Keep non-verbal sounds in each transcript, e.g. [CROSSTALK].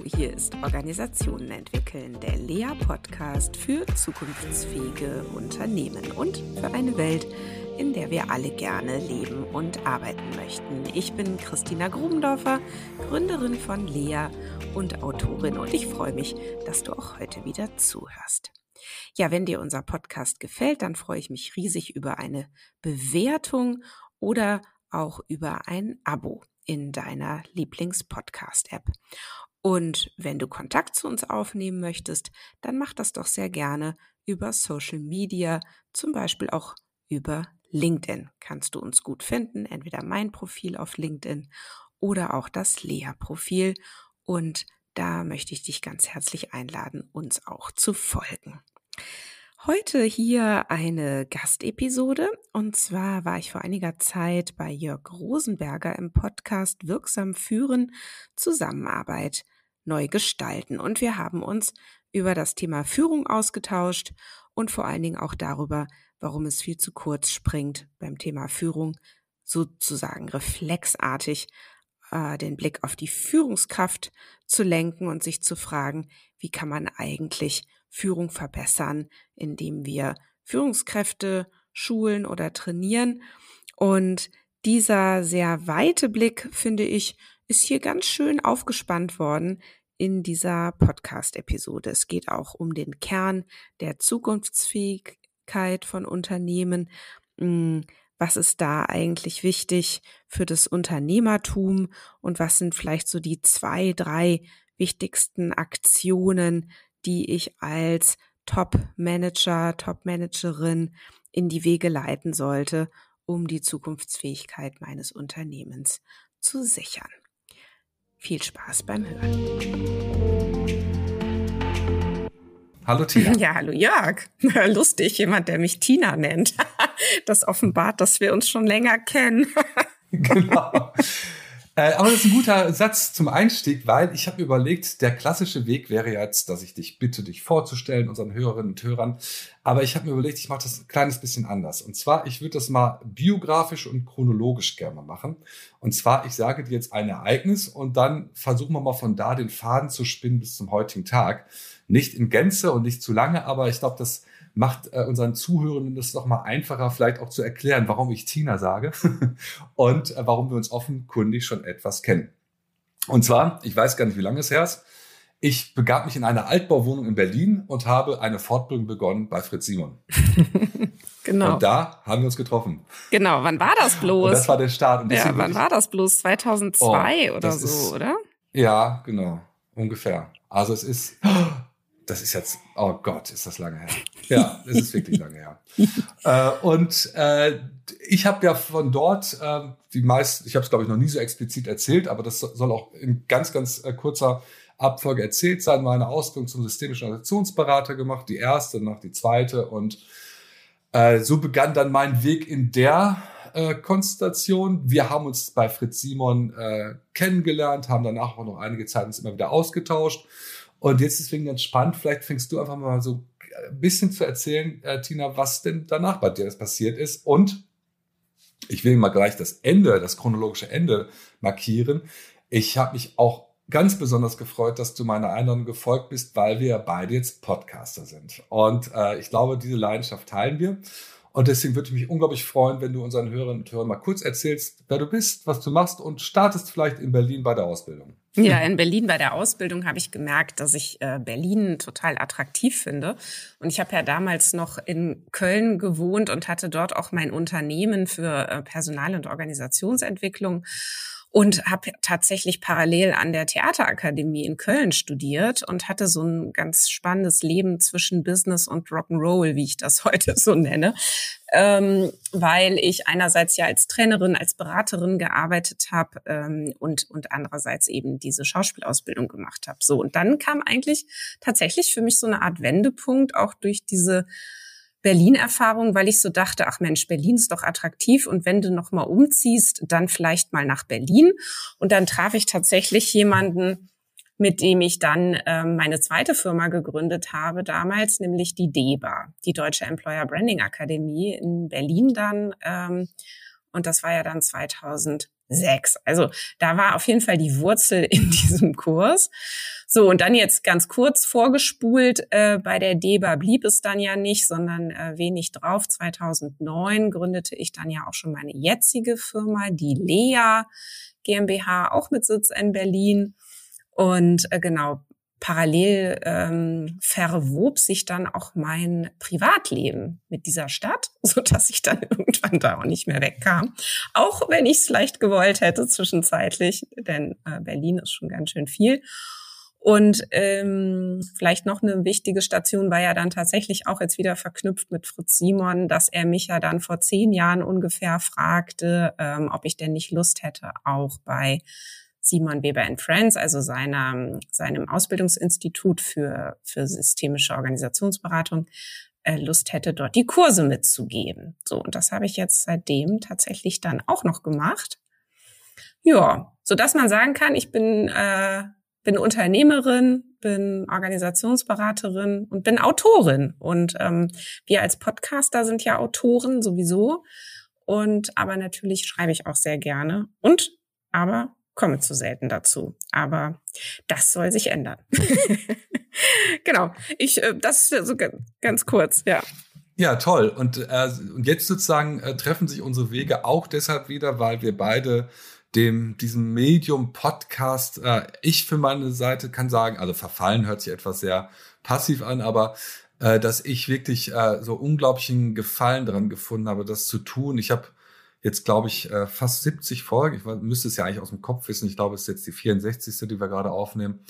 Hier ist Organisationen entwickeln, der Lea-Podcast für zukunftsfähige Unternehmen und für eine Welt, in der wir alle gerne leben und arbeiten möchten. Ich bin Christina Grubendorfer, Gründerin von Lea und Autorin und ich freue mich, dass du auch heute wieder zuhörst. Ja, wenn dir unser Podcast gefällt, dann freue ich mich riesig über eine Bewertung oder auch über ein Abo in deiner Lieblings-Podcast-App. Und wenn du Kontakt zu uns aufnehmen möchtest, dann mach das doch sehr gerne über Social Media, zum Beispiel auch über LinkedIn. Kannst du uns gut finden, entweder mein Profil auf LinkedIn oder auch das Lea-Profil. Und da möchte ich dich ganz herzlich einladen, uns auch zu folgen. Heute hier eine Gastepisode. Und zwar war ich vor einiger Zeit bei Jörg Rosenberger im Podcast Wirksam führen, Zusammenarbeit neu gestalten. Und wir haben uns über das Thema Führung ausgetauscht und vor allen Dingen auch darüber, warum es viel zu kurz springt beim Thema Führung, sozusagen reflexartig äh, den Blick auf die Führungskraft zu lenken und sich zu fragen, wie kann man eigentlich Führung verbessern, indem wir Führungskräfte schulen oder trainieren. Und dieser sehr weite Blick, finde ich, ist hier ganz schön aufgespannt worden in dieser Podcast-Episode. Es geht auch um den Kern der Zukunftsfähigkeit von Unternehmen. Hm, was ist da eigentlich wichtig für das Unternehmertum und was sind vielleicht so die zwei, drei wichtigsten Aktionen, die ich als Top-Manager, Top-Managerin in die Wege leiten sollte, um die Zukunftsfähigkeit meines Unternehmens zu sichern. Viel Spaß beim Hören. Hallo Tina. [LAUGHS] Ja, hallo Jörg. [LAUGHS] Lustig, jemand, der mich Tina nennt. [LAUGHS] Das offenbart, dass wir uns schon länger kennen. Genau. Äh, aber das ist ein guter Satz zum Einstieg, weil ich habe überlegt, der klassische Weg wäre jetzt, dass ich dich bitte, dich vorzustellen, unseren Hörerinnen und Hörern. Aber ich habe mir überlegt, ich mache das ein kleines bisschen anders. Und zwar, ich würde das mal biografisch und chronologisch gerne machen. Und zwar, ich sage dir jetzt ein Ereignis und dann versuchen wir mal von da den Faden zu spinnen bis zum heutigen Tag. Nicht in Gänze und nicht zu lange, aber ich glaube, das macht äh, unseren Zuhörenden das doch mal einfacher, vielleicht auch zu erklären, warum ich Tina sage [LAUGHS] und äh, warum wir uns offenkundig schon etwas kennen. Und zwar, ich weiß gar nicht, wie lange es her ist. Ich begab mich in einer Altbauwohnung in Berlin und habe eine Fortbildung begonnen bei Fritz Simon. [LAUGHS] genau. Und da haben wir uns getroffen. Genau, wann war das bloß? Und das war der Start. ja, wann war das bloß? 2002 oh, oder so, ist, oder? Ja, genau, ungefähr. Also es ist, [GASPS] das ist jetzt, oh Gott, ist das lange her. Ja, es ist wirklich lange her. [LAUGHS] äh, und äh, ich habe ja von dort äh, die meisten, ich habe es glaube ich noch nie so explizit erzählt, aber das soll auch in ganz, ganz äh, kurzer Abfolge erzählt sein. Meine Ausbildung zum systemischen Organisationsberater gemacht, die erste, noch die zweite und äh, so begann dann mein Weg in der äh, Konstellation. Wir haben uns bei Fritz Simon äh, kennengelernt, haben danach auch noch einige Zeit uns immer wieder ausgetauscht und jetzt deswegen ganz spannend, vielleicht fängst du einfach mal so ein bisschen zu erzählen, äh, Tina, was denn danach bei dir passiert ist. Und ich will mal gleich das Ende, das chronologische Ende markieren. Ich habe mich auch ganz besonders gefreut, dass du meiner Einladung gefolgt bist, weil wir beide jetzt Podcaster sind. Und äh, ich glaube, diese Leidenschaft teilen wir. Und deswegen würde ich mich unglaublich freuen, wenn du unseren Hörerinnen und Hörern mal kurz erzählst, wer du bist, was du machst und startest vielleicht in Berlin bei der Ausbildung. Ja, in Berlin bei der Ausbildung habe ich gemerkt, dass ich äh, Berlin total attraktiv finde. Und ich habe ja damals noch in Köln gewohnt und hatte dort auch mein Unternehmen für äh, Personal- und Organisationsentwicklung und habe tatsächlich parallel an der Theaterakademie in Köln studiert und hatte so ein ganz spannendes Leben zwischen Business und Rock'n'Roll, wie ich das [LAUGHS] heute so nenne, ähm, weil ich einerseits ja als Trainerin, als Beraterin gearbeitet habe ähm, und und andererseits eben diese Schauspielausbildung gemacht habe. So und dann kam eigentlich tatsächlich für mich so eine Art Wendepunkt auch durch diese Berlin-Erfahrung, weil ich so dachte, ach Mensch, Berlin ist doch attraktiv und wenn du noch mal umziehst, dann vielleicht mal nach Berlin. Und dann traf ich tatsächlich jemanden, mit dem ich dann ähm, meine zweite Firma gegründet habe damals, nämlich die DEBA, die Deutsche Employer Branding Akademie in Berlin dann. Ähm, und das war ja dann 2007. sechs. Also da war auf jeden Fall die Wurzel in [LAUGHS] diesem Kurs. So, und dann jetzt ganz kurz vorgespult, äh, bei der DEBA blieb es dann ja nicht, sondern äh, wenig drauf. 2009 gründete ich dann ja auch schon meine jetzige Firma, die Lea GmbH, auch mit Sitz in Berlin. Und äh, genau, parallel ähm, verwob sich dann auch mein Privatleben mit dieser Stadt, [LAUGHS] so dass ich dann irgendwann da auch nicht mehr wegkam. Auch wenn ich es vielleicht gewollt hätte zwischenzeitlich, denn äh, Berlin ist schon ganz schön viel. Und ähm, vielleicht noch eine wichtige Station war ja dann tatsächlich auch jetzt wieder verknüpft mit Fritz Simon, dass er mich ja dann vor zehn Jahren ungefähr fragte, ähm, ob ich denn nicht Lust hätte, auch bei Simon Weber and Friends, also seiner, seinem Ausbildungsinstitut für, für systemische Organisationsberatung, äh, Lust hätte, dort die Kurse mitzugeben. So, und das habe ich jetzt seitdem tatsächlich dann auch noch gemacht. Ja, so dass man sagen kann, ich bin, äh, bin Unternehmerin, bin Organisationsberaterin und bin Autorin. Und ähm, wir als Podcaster sind ja Autoren sowieso. Und aber natürlich schreibe ich auch sehr gerne. Und aber komme zu selten dazu. Aber das soll sich ändern. [LAUGHS] genau. Ich, äh, das ist so ganz kurz, ja. Ja, toll. Und, äh, und jetzt sozusagen äh, treffen sich unsere Wege auch deshalb wieder, weil wir beide dem, diesem Medium Podcast, äh, ich für meine Seite kann sagen, also verfallen hört sich etwas sehr passiv an, aber äh, dass ich wirklich äh, so unglaublichen Gefallen daran gefunden habe, das zu tun. Ich habe jetzt, glaube ich, äh, fast 70 Folgen. Ich müsste es ja eigentlich aus dem Kopf wissen. Ich glaube, es ist jetzt die 64. die wir gerade aufnehmen.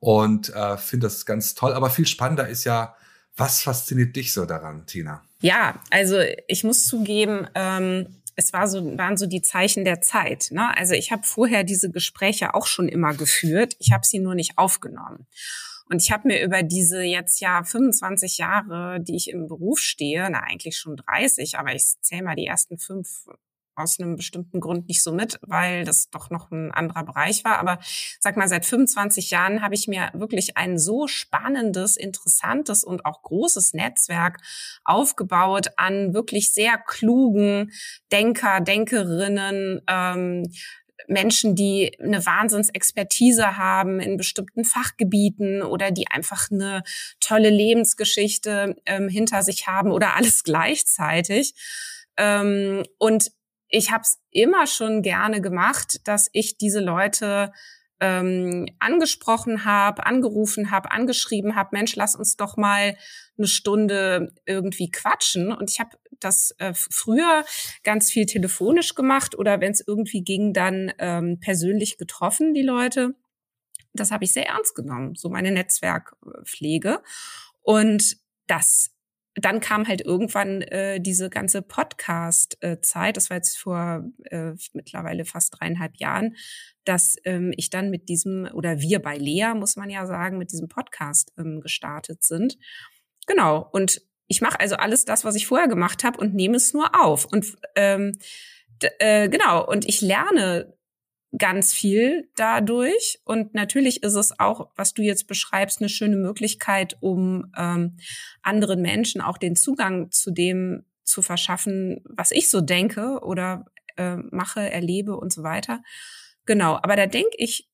Und äh, finde das ganz toll. Aber viel spannender ist ja, was fasziniert dich so daran, Tina? Ja, also ich muss zugeben, ähm, es war so, waren so die Zeichen der Zeit. Ne? Also ich habe vorher diese Gespräche auch schon immer geführt. Ich habe sie nur nicht aufgenommen. Und ich habe mir über diese jetzt ja 25 Jahre, die ich im Beruf stehe, na eigentlich schon 30, aber ich zähle mal die ersten fünf aus einem bestimmten Grund nicht so mit, weil das doch noch ein anderer Bereich war. Aber sag mal, seit 25 Jahren habe ich mir wirklich ein so spannendes, interessantes und auch großes Netzwerk aufgebaut an wirklich sehr klugen Denker, Denkerinnen, ähm, Menschen, die eine Wahnsinnsexpertise haben in bestimmten Fachgebieten oder die einfach eine tolle Lebensgeschichte ähm, hinter sich haben oder alles gleichzeitig. Ähm, und ich habe es immer schon gerne gemacht, dass ich diese Leute ähm, angesprochen habe, angerufen habe, angeschrieben habe, Mensch, lass uns doch mal eine Stunde irgendwie quatschen. Und ich habe das äh, früher ganz viel telefonisch gemacht oder wenn es irgendwie ging, dann ähm, persönlich getroffen, die Leute. Das habe ich sehr ernst genommen, so meine Netzwerkpflege. Und das dann kam halt irgendwann äh, diese ganze Podcast-Zeit, das war jetzt vor äh, mittlerweile fast dreieinhalb Jahren, dass ähm, ich dann mit diesem, oder wir bei Lea, muss man ja sagen, mit diesem Podcast ähm, gestartet sind. Genau. Und ich mache also alles das, was ich vorher gemacht habe und nehme es nur auf. Und ähm, äh, genau, und ich lerne ganz viel dadurch. Und natürlich ist es auch, was du jetzt beschreibst, eine schöne Möglichkeit, um ähm, anderen Menschen auch den Zugang zu dem zu verschaffen, was ich so denke oder äh, mache, erlebe und so weiter. Genau, aber da denke ich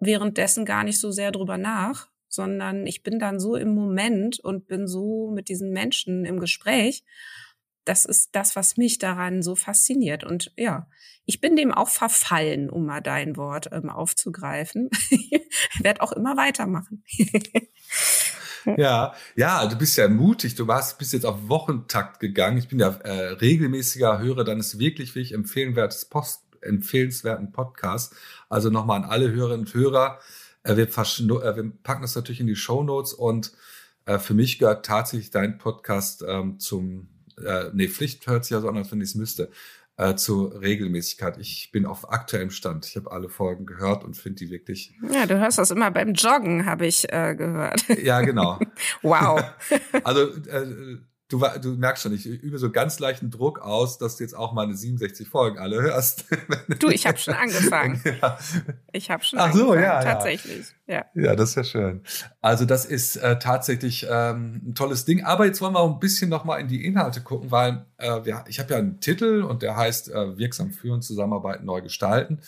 währenddessen gar nicht so sehr drüber nach, sondern ich bin dann so im Moment und bin so mit diesen Menschen im Gespräch das ist das, was mich daran so fasziniert. Und ja, ich bin dem auch verfallen, um mal dein Wort ähm, aufzugreifen. [LAUGHS] Werde auch immer weitermachen. [LAUGHS] ja, ja, du bist ja mutig. Du warst, bist jetzt auf Wochentakt gegangen. Ich bin ja äh, regelmäßiger Hörer deines wirklich, wirklich empfehlenswertes Post, empfehlenswerten Podcasts. Also nochmal an alle Hörerinnen und Hörer. Äh, wir, äh, wir, packen das natürlich in die Show Notes und äh, für mich gehört tatsächlich dein Podcast ähm, zum äh, nee, Pflicht hört sich ja so an, als wenn ich es müsste, äh, zur Regelmäßigkeit. Ich bin auf aktuellem Stand. Ich habe alle Folgen gehört und finde die wirklich. Ja, du hörst das immer beim Joggen, habe ich äh, gehört. Ja, genau. [LAUGHS] wow. [LAUGHS] also äh, du, du merkst schon, ich übe so ganz leichten Druck aus, dass du jetzt auch meine 67 Folgen alle hörst. [LAUGHS] Du, ich habe schon angefangen. [LAUGHS] Ja. Ich habe schon Ach so, angefangen, ja, tatsächlich. Ja. ja, das ist ja schön. Also das ist äh, tatsächlich ähm, ein tolles Ding. Aber jetzt wollen wir auch ein bisschen noch mal in die Inhalte gucken, weil äh, ja, ich habe ja einen Titel und der heißt äh, Wirksam führen, zusammenarbeiten, neu gestalten.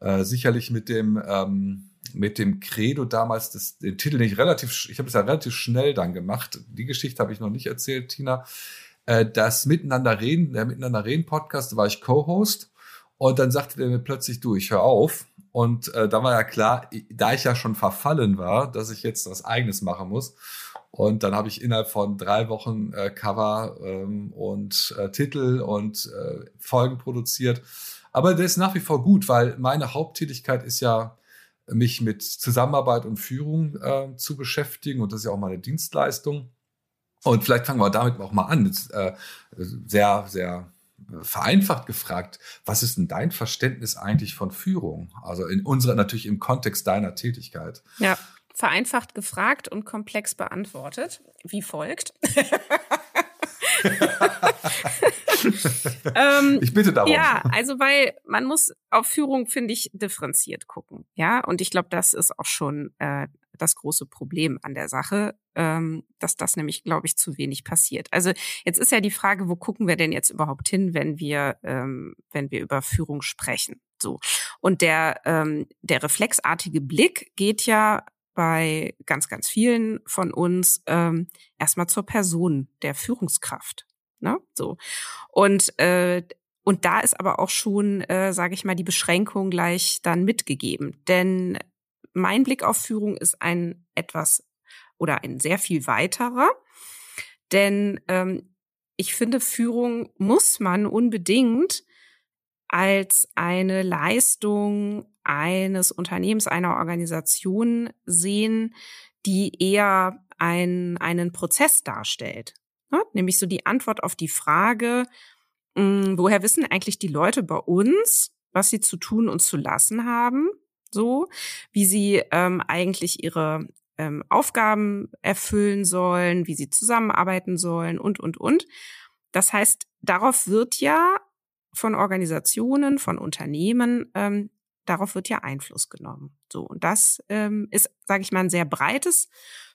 Äh, sicherlich mit dem ähm, mit dem Credo damals das, den Titel nicht relativ, ich habe es ja relativ schnell dann gemacht. Die Geschichte habe ich noch nicht erzählt, Tina. Äh, das Miteinander reden, der Miteinander reden Podcast, da war ich Co-Host und dann sagte der mir plötzlich, du, ich höre auf. Und äh, da war ja klar, da ich ja schon verfallen war, dass ich jetzt was Eigenes machen muss. Und dann habe ich innerhalb von drei Wochen äh, Cover ähm, und äh, Titel und äh, Folgen produziert. Aber der ist nach wie vor gut, weil meine Haupttätigkeit ist ja mich mit Zusammenarbeit und Führung äh, zu beschäftigen. Und das ist ja auch meine Dienstleistung. Und vielleicht fangen wir damit auch mal an. Jetzt, äh, sehr, sehr vereinfacht gefragt, was ist denn dein Verständnis eigentlich von Führung? Also in unserer, natürlich im Kontext deiner Tätigkeit. Ja, vereinfacht gefragt und komplex beantwortet, wie folgt. [LAUGHS] [LAUGHS] [LAUGHS] ähm, ich bitte darum. Ja, also weil man muss auf Führung, finde ich, differenziert gucken. Ja, und ich glaube, das ist auch schon äh, das große Problem an der Sache, ähm, dass das nämlich, glaube ich, zu wenig passiert. Also jetzt ist ja die Frage, wo gucken wir denn jetzt überhaupt hin, wenn wir, ähm, wenn wir über Führung sprechen? So. Und der, ähm, der reflexartige Blick geht ja bei ganz, ganz vielen von uns ähm, erstmal zur Person der Führungskraft. Ne? So. Und äh, und da ist aber auch schon, äh, sage ich mal, die Beschränkung gleich dann mitgegeben. Denn mein Blick auf Führung ist ein etwas oder ein sehr viel weiterer. Denn ähm, ich finde, Führung muss man unbedingt als eine Leistung eines Unternehmens, einer Organisation sehen, die eher ein, einen Prozess darstellt. Nämlich so die Antwort auf die Frage, mh, hm, woher wissen eigentlich die Leute bei uns, was sie zu tun und zu lassen haben, so wie sie ähm, eigentlich ihre ähm, Aufgaben erfüllen sollen, wie sie zusammenarbeiten sollen und, und, und. Das heißt, darauf wird ja von Organisationen, von Unternehmen ähm, darauf wird ja Einfluss genommen. So und das ähm, ist, sage ich mal, ein sehr breites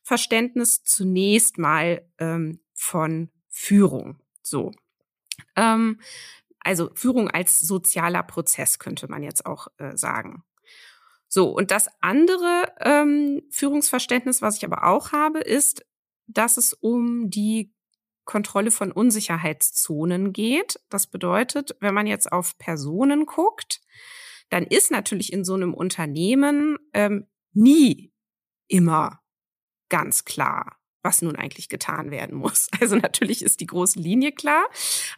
Verständnis zunächst mal ähm, von Führung. So, ähm, also Führung als sozialer Prozess könnte man jetzt auch äh, sagen. So und das andere ähm, Führungsverständnis, was ich aber auch habe, ist, dass es um die Kontrolle von Unsicherheitszonen geht. Das bedeutet, wenn man jetzt auf Personen guckt, dann ist natürlich in so einem Unternehmen ähm, nie immer ganz klar, was nun eigentlich getan werden muss. [LAUGHS] Also natürlich ist die große Linie klar,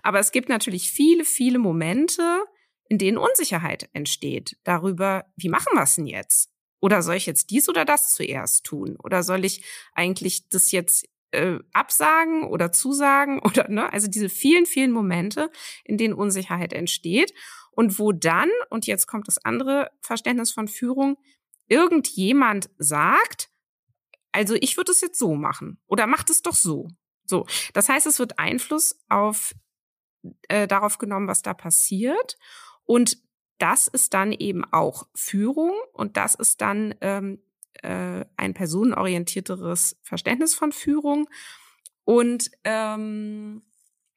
aber es gibt natürlich viele, viele Momente, in denen Unsicherheit entsteht darüber, wie machen wir es denn jetzt? Oder soll ich jetzt dies oder das zuerst tun? Oder soll ich eigentlich das jetzt äh, absagen oder zusagen [LAUGHS] oder ne? Also diese vielen, vielen Momente, in denen Unsicherheit entsteht und wo dann, und jetzt kommt das andere Verständnis von Führung, irgendjemand sagt, also ich würde es jetzt so machen oder macht es doch so. So, das heißt, es wird Einfluss auf äh, darauf genommen, was da passiert und das ist dann eben auch Führung und das ist dann ähm, äh, ein personenorientierteres Verständnis von Führung und ähm,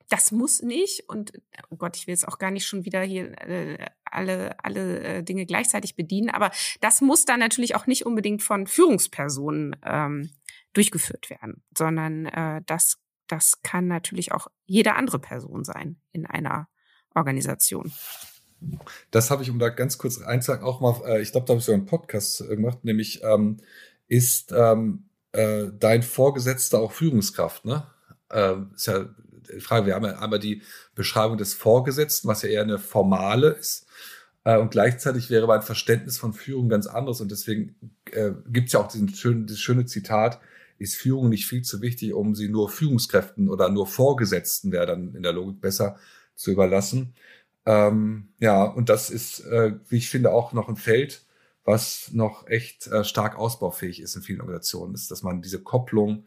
das muss nicht und oh Gott, ich will jetzt auch gar nicht schon wieder hier äh, alle alle äh, Dinge gleichzeitig bedienen, aber das muss dann natürlich auch nicht unbedingt von Führungspersonen ähm, durchgeführt werden, sondern äh, das das kann natürlich auch jede andere Person sein in einer Organisation. Das habe ich, um da ganz kurz einzusagen, auch mal, äh, ich glaube, da habe ich so einen Podcast gemacht, nämlich ähm, ist ähm, äh, dein Vorgesetzter auch Führungskraft, ne? Ähm, ist ja Frage, wir haben ja einmal die Beschreibung des Vorgesetzten, was ja eher eine formale ist. Äh, und gleichzeitig wäre mein Verständnis von Führung ganz anderes. Und deswegen äh, gibt es ja auch diesen schönen, dieses schöne Zitat, ist Führung nicht viel zu wichtig, um sie nur Führungskräften oder nur Vorgesetzten, wäre dann in der Logik besser zu überlassen. Ähm, ja, und das ist, äh, wie ich finde, auch noch ein Feld, was noch echt äh, stark ausbaufähig ist in vielen Organisationen, ist, dass man diese Kopplung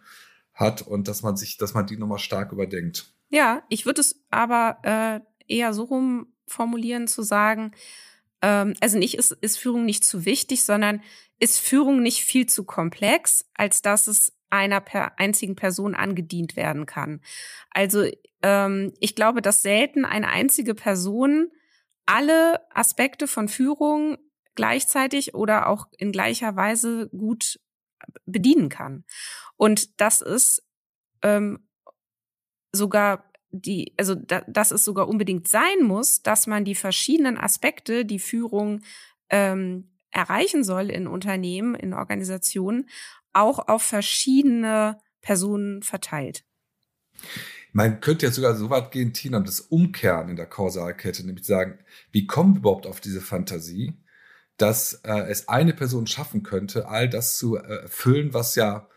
hat und dass man sich, dass man die nochmal stark überdenkt. Ja, ich würde es aber äh, eher so rum formulieren, zu sagen, ähm, also nicht ist, ist Führung nicht zu wichtig, sondern ist Führung nicht viel zu komplex, als dass es einer per einzigen Person angedient werden kann. Also ähm, ich glaube, dass selten eine einzige Person alle Aspekte von Führung gleichzeitig oder auch in gleicher Weise gut bedienen kann. Und das ist ähm, sogar die, also da, dass es sogar unbedingt sein muss, dass man die verschiedenen Aspekte, die Führung ähm, erreichen soll in Unternehmen, in Organisationen, auch auf verschiedene Personen verteilt. Man könnte ja sogar so weit gehen, Tina, das umkehren in der Kausalkette, nämlich sagen, wie kommen wir überhaupt auf diese Fantasie, dass äh, es eine Person schaffen könnte, all das zu äh, erfüllen, was ja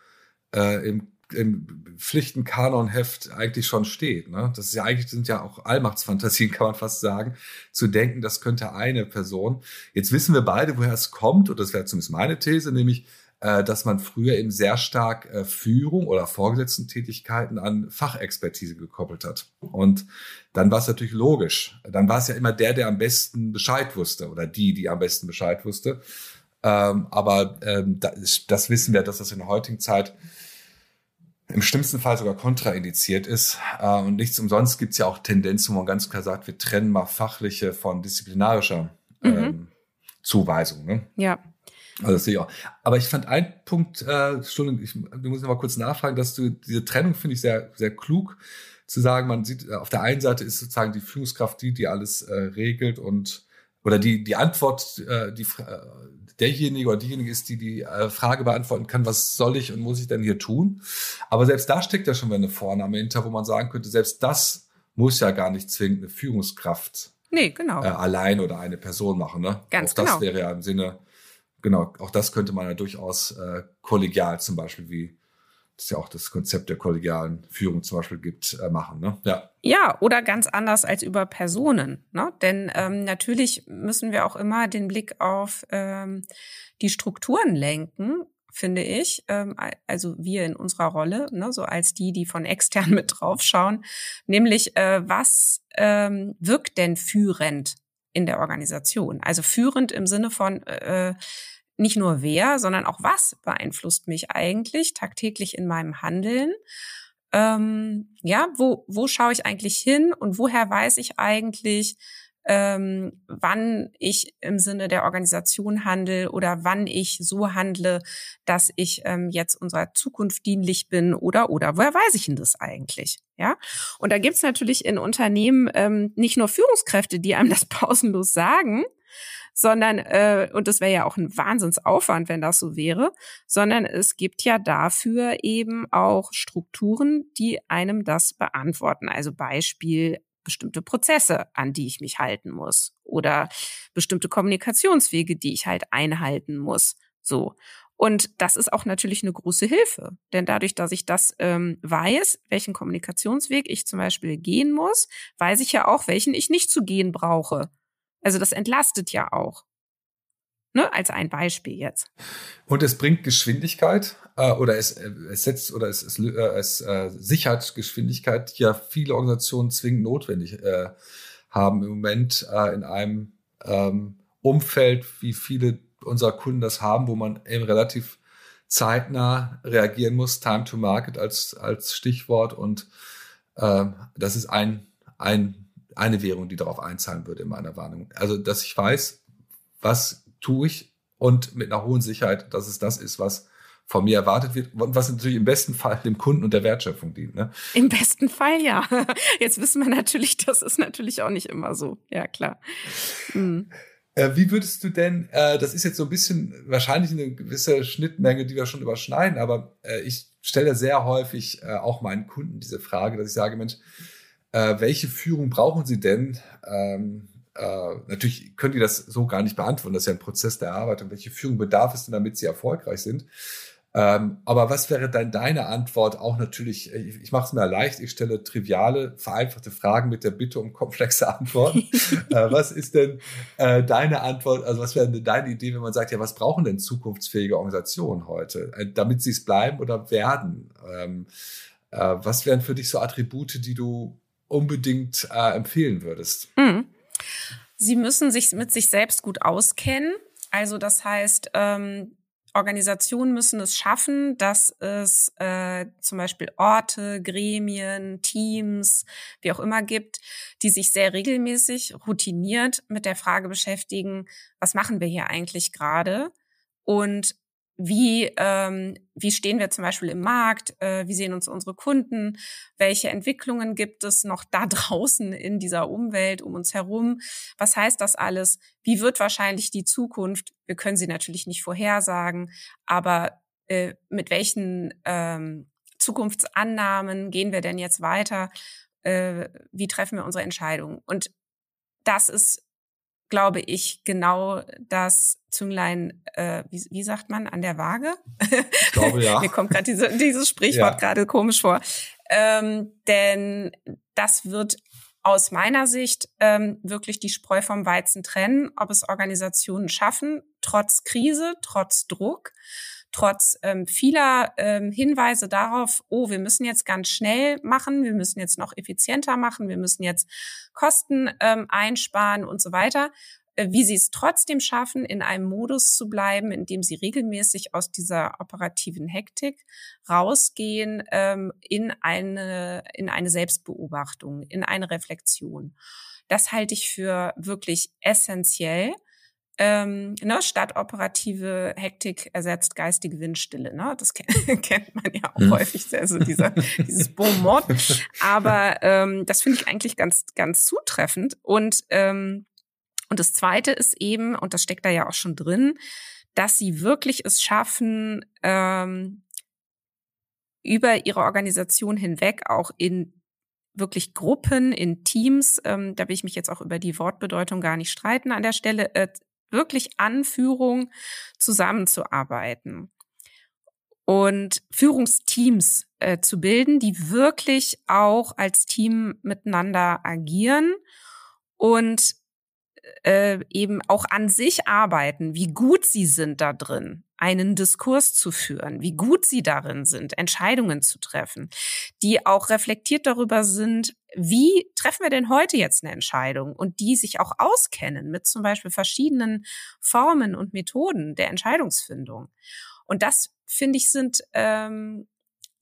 äh, im im Pflichtenkanonheft eigentlich schon steht. Ne? Das ist ja eigentlich sind ja auch Allmachtsfantasien, [LAUGHS] kann man fast sagen, zu denken, das könnte eine Person. Jetzt wissen wir beide, woher es kommt, und das wäre zumindest meine These, nämlich, äh, dass man früher eben sehr stark äh, Führung oder Vorgesetzten-Tätigkeiten an Fachexpertise gekoppelt hat. Und dann war es natürlich logisch. Dann war es ja immer der, der am besten Bescheid wusste oder die, die am besten Bescheid wusste. Ähm, aber ähm, das, das wissen wir, dass das in der heutigen Zeit im schlimmsten Fall sogar kontraindiziert ist. Äh, und nichts umsonst gibt es ja auch Tendenzen, wo man ganz klar sagt, wir trennen mal fachliche von disziplinarischer mhm. ähm, Zuweisung. Ne? Ja. Also das sehe ich auch. Aber ich fand einen Punkt, äh, Entschuldigung, ich, ich muss noch mal kurz nachfragen, dass du diese Trennung finde ich sehr, sehr klug zu sagen. Man sieht, äh, auf der einen Seite ist sozusagen die Führungskraft die, die alles äh, regelt und oder die die Antwort, äh, die äh, derjenige oder diejenige ist, die die äh, Frage beantworten kann, was soll ich und muss ich denn hier tun? Aber selbst da steckt ja schon wieder eine Vorname hinter, wo man sagen könnte, selbst das muss ja gar nicht zwingend eine Führungskraft nee, genau. äh, allein oder eine Person machen. Ne? Ganz auch das genau. wäre ja im Sinne, genau, auch das könnte man ja durchaus äh, kollegial zum Beispiel wie das ja auch das Konzept der kollegialen Führung zum Beispiel gibt, äh, machen. Ne? Ja. ja, oder ganz anders als über Personen. Ne? Denn ähm, natürlich müssen wir auch immer den Blick auf ähm, die Strukturen lenken finde ich, ähm, also wir in unserer Rolle, ne, so als die, die von extern [LAUGHS] mit draufschauen, nämlich äh, was ähm, wirkt denn führend in der Organisation? Also führend im Sinne von äh, nicht nur wer, sondern auch was beeinflusst mich eigentlich tagtäglich in meinem Handeln. Ähm, ja, wo, wo schaue ich eigentlich hin und woher weiß ich eigentlich, ähm, wann ich im Sinne der Organisation handle oder wann ich so handle, dass ich ähm, jetzt unserer Zukunft dienlich bin oder oder woher weiß ich denn das eigentlich? Ja, und da gibt's natürlich in Unternehmen ähm, nicht nur Führungskräfte, die einem [LAUGHS] das pausenlos sagen, sondern, äh, und das wäre ja auch ein Wahnsinnsaufwand, wenn das so wäre, sondern es gibt ja dafür eben auch Strukturen, die einem das beantworten. Also Beispiel bestimmte Prozesse, an die ich mich halten muss oder bestimmte Kommunikationswege, die ich halt einhalten muss. So. Und das ist auch natürlich eine große Hilfe. Denn dadurch, dass ich das ähm, weiß, welchen Kommunikationsweg ich zum Beispiel gehen muss, weiß ich ja auch, welchen ich nicht zu gehen brauche. Also das entlastet ja auch. Ne, als ein Beispiel jetzt. Und es bringt Geschwindigkeit äh, oder es, äh, es setzt oder es, es, äh, es äh, sichert Geschwindigkeit, die ja viele Organisationen zwingend notwendig äh, haben im Moment äh, in einem ähm, Umfeld, wie viele unserer Kunden das haben, wo man eben relativ zeitnah reagieren muss, Time to Market als, als Stichwort. Und äh, das ist ein, ein eine Währung, die darauf einzahlen würde in meiner Warnung. Also, dass ich weiß, was tue ich und mit einer hohen Sicherheit, dass es das ist, was von mir erwartet wird, was natürlich im besten Fall dem Kunden und der Wertschöpfung dient. Ne? Im besten Fall ja. [LAUGHS] Jetzt wissen wir natürlich, das ist natürlich auch nicht immer so. Ja, klar. Mhm. Äh, wie würdest du denn, äh, das ist jetzt so ein bisschen wahrscheinlich eine gewisse Schnittmenge, die wir schon überschneiden, aber äh, ich stelle sehr häufig auch meinen Kunden diese Frage, dass ich sage, Mensch, welche Führung brauchen Sie denn? Ähm, äh, natürlich können die das so gar nicht beantworten. Das ist ja ein Prozess der Erarbeitung. Welche Führung bedarf es denn, damit Sie erfolgreich sind? Ähm, aber was wäre dann deine Antwort? Auch natürlich, ich, ich mache es mir leicht, ich stelle triviale, vereinfachte Fragen mit der Bitte um komplexe Antworten. [LAUGHS] äh, was ist denn äh, deine Antwort? Also was wäre denn deine Idee, wenn man sagt, ja, was brauchen denn zukunftsfähige Organisationen heute, äh, damit sie es bleiben oder werden? Ähm, äh, was wären für dich so Attribute, die du unbedingt äh, empfehlen würdest? Mhm. Sie müssen sich mit sich selbst gut auskennen. Also das heißt, ähm, Organisationen müssen es schaffen, dass es äh, zum Beispiel Orte, Gremien, Teams, wie auch immer gibt, die sich sehr regelmäßig, routiniert mit der Frage beschäftigen, was machen wir hier eigentlich gerade? Und wie, ähm, wie stehen wir zum Beispiel im Markt, äh, wie sehen uns unsere Kunden, welche Entwicklungen gibt es noch da [LAUGHS] draußen in dieser Umwelt um uns herum, was heißt das alles, wie wird wahrscheinlich die Zukunft, wir können sie natürlich nicht vorhersagen, aber äh, mit welchen ähm, Zukunftsannahmen gehen wir denn jetzt weiter, äh, wie treffen wir unsere Entscheidungen? Und das ist glaube ich, genau das Zünglein, äh, wie, wie sagt man, an der Waage? Ich glaube, ja. [LAUGHS] Mir kommt gerade diese, dieses Sprichwort ja. gerade komisch vor. Ähm, denn das wird aus meiner Sicht ähm, wirklich die Spreu vom Weizen trennen, ob es Organisationen schaffen, trotz Krise, trotz Druck, trotz ähm, vieler ähm, Hinweise darauf, oh, wir müssen jetzt ganz schnell machen, wir müssen jetzt noch effizienter machen, wir müssen jetzt Kosten ähm, einsparen und so weiter, äh, wie sie es trotzdem schaffen, in einem Modus zu bleiben, in dem sie regelmäßig aus dieser operativen Hektik rausgehen ähm, in eine in eine Selbstbeobachtung, in eine Reflexion. Das halte ich für wirklich essentiell ähm, ne, statt operative Hektik ersetzt geistige Windstille. Ne? Das [LAUGHS] kennt man ja auch hm. häufig, also dieser, dieses Bonmot. Aber ähm, das finde ich eigentlich ganz, ganz zutreffend. Und, ähm, und das Zweite ist eben, und das steckt da ja auch schon drin, dass sie wirklich es schaffen, ähm, über ihre Organisation hinweg auch in wirklich Gruppen, in Teams, ähm, da will ich mich jetzt auch über die Wortbedeutung gar nicht streiten an der Stelle, äh, wirklich an Führung zusammenzuarbeiten und Führungsteams äh, zu bilden, die wirklich auch als Team miteinander agieren und äh, eben auch an sich arbeiten, wie gut sie sind da drin, einen Diskurs zu führen, wie gut sie darin sind, Entscheidungen zu treffen, die auch reflektiert darüber sind, wie treffen wir denn heute jetzt eine Entscheidung und die sich auch auskennen mit zum Beispiel verschiedenen Formen und Methoden der Entscheidungsfindung. Und das, finde ich, sind, ähm,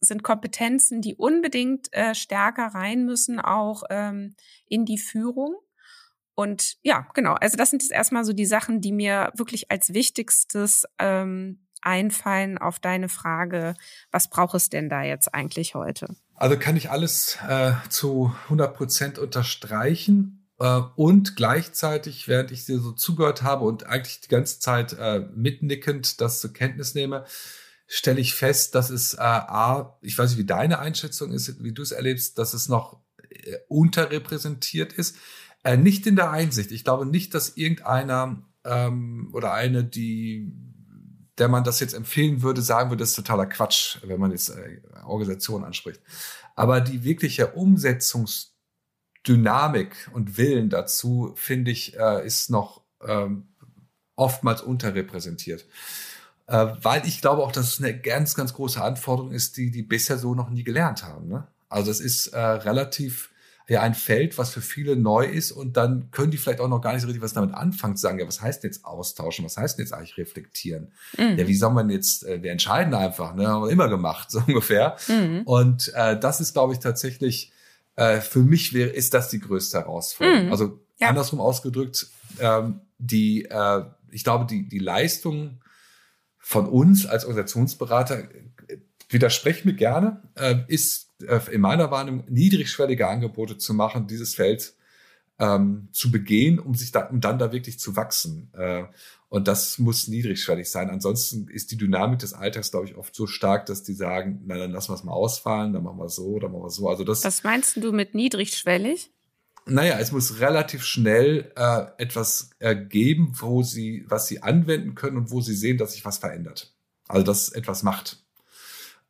sind Kompetenzen, die unbedingt äh, stärker rein müssen, auch ähm, in die Führung. Und ja, genau. Also das sind jetzt erstmal so die Sachen, die mir wirklich als wichtigstes ähm, einfallen auf deine Frage, was braucht es denn da jetzt eigentlich heute? Also kann ich alles äh, zu 100 Prozent unterstreichen äh, und gleichzeitig, während ich dir so zugehört habe und eigentlich die ganze Zeit äh, mitnickend das zur Kenntnis nehme, stelle ich fest, dass es äh, A, ich weiß nicht, wie deine Einschätzung ist, wie du es erlebst, dass es noch äh, unterrepräsentiert ist. Äh, nicht in der Einsicht. Ich glaube nicht, dass irgendeiner ähm, oder eine, die der man das jetzt empfehlen würde, sagen würde, das ist totaler Quatsch, wenn man jetzt äh, Organisationen anspricht. Aber die wirkliche Umsetzungsdynamik und Willen dazu, finde ich, äh, ist noch ähm, oftmals unterrepräsentiert. Äh, weil ich glaube auch, dass es eine ganz, ganz große Anforderung ist, die die bisher so noch nie gelernt haben. Ne? Also es ist äh, relativ ja ein Feld, was für viele neu ist und dann können die vielleicht auch noch gar nicht so richtig was damit anfangen zu sagen, ja, was heißt denn jetzt austauschen, was heißt denn jetzt eigentlich reflektieren? Mhm. Ja, wie soll man jetzt, äh, wir entscheiden einfach, ne, haben wir immer gemacht, [LAUGHS] so ungefähr. Mhm. Und äh, das ist, glaube ich, tatsächlich, äh, für mich wäre, ist das die größte Herausforderung. Mhm. Also ja. andersrum ausgedrückt, ähm, die, äh, ich glaube, die, die Leistung von uns als Organisationsberater, äh, widerspreche mir gerne, äh, ist in meiner Wahrnehmung niedrigschwellige Angebote zu machen, dieses Feld ähm, zu begehen, um sich da, um dann da wirklich zu wachsen. Äh, und das muss niedrigschwellig sein. Ansonsten ist die Dynamik des Alltags, glaube ich, oft so stark, dass die sagen, na, dann lassen wir es mal ausfallen, dann machen wir es so, dann machen wir so. Also das. Was meinst du mit niedrigschwellig? Naja, es muss relativ schnell äh, etwas äh, geben, wo sie, was sie anwenden können und wo sie sehen, dass sich was verändert. Also, dass etwas macht.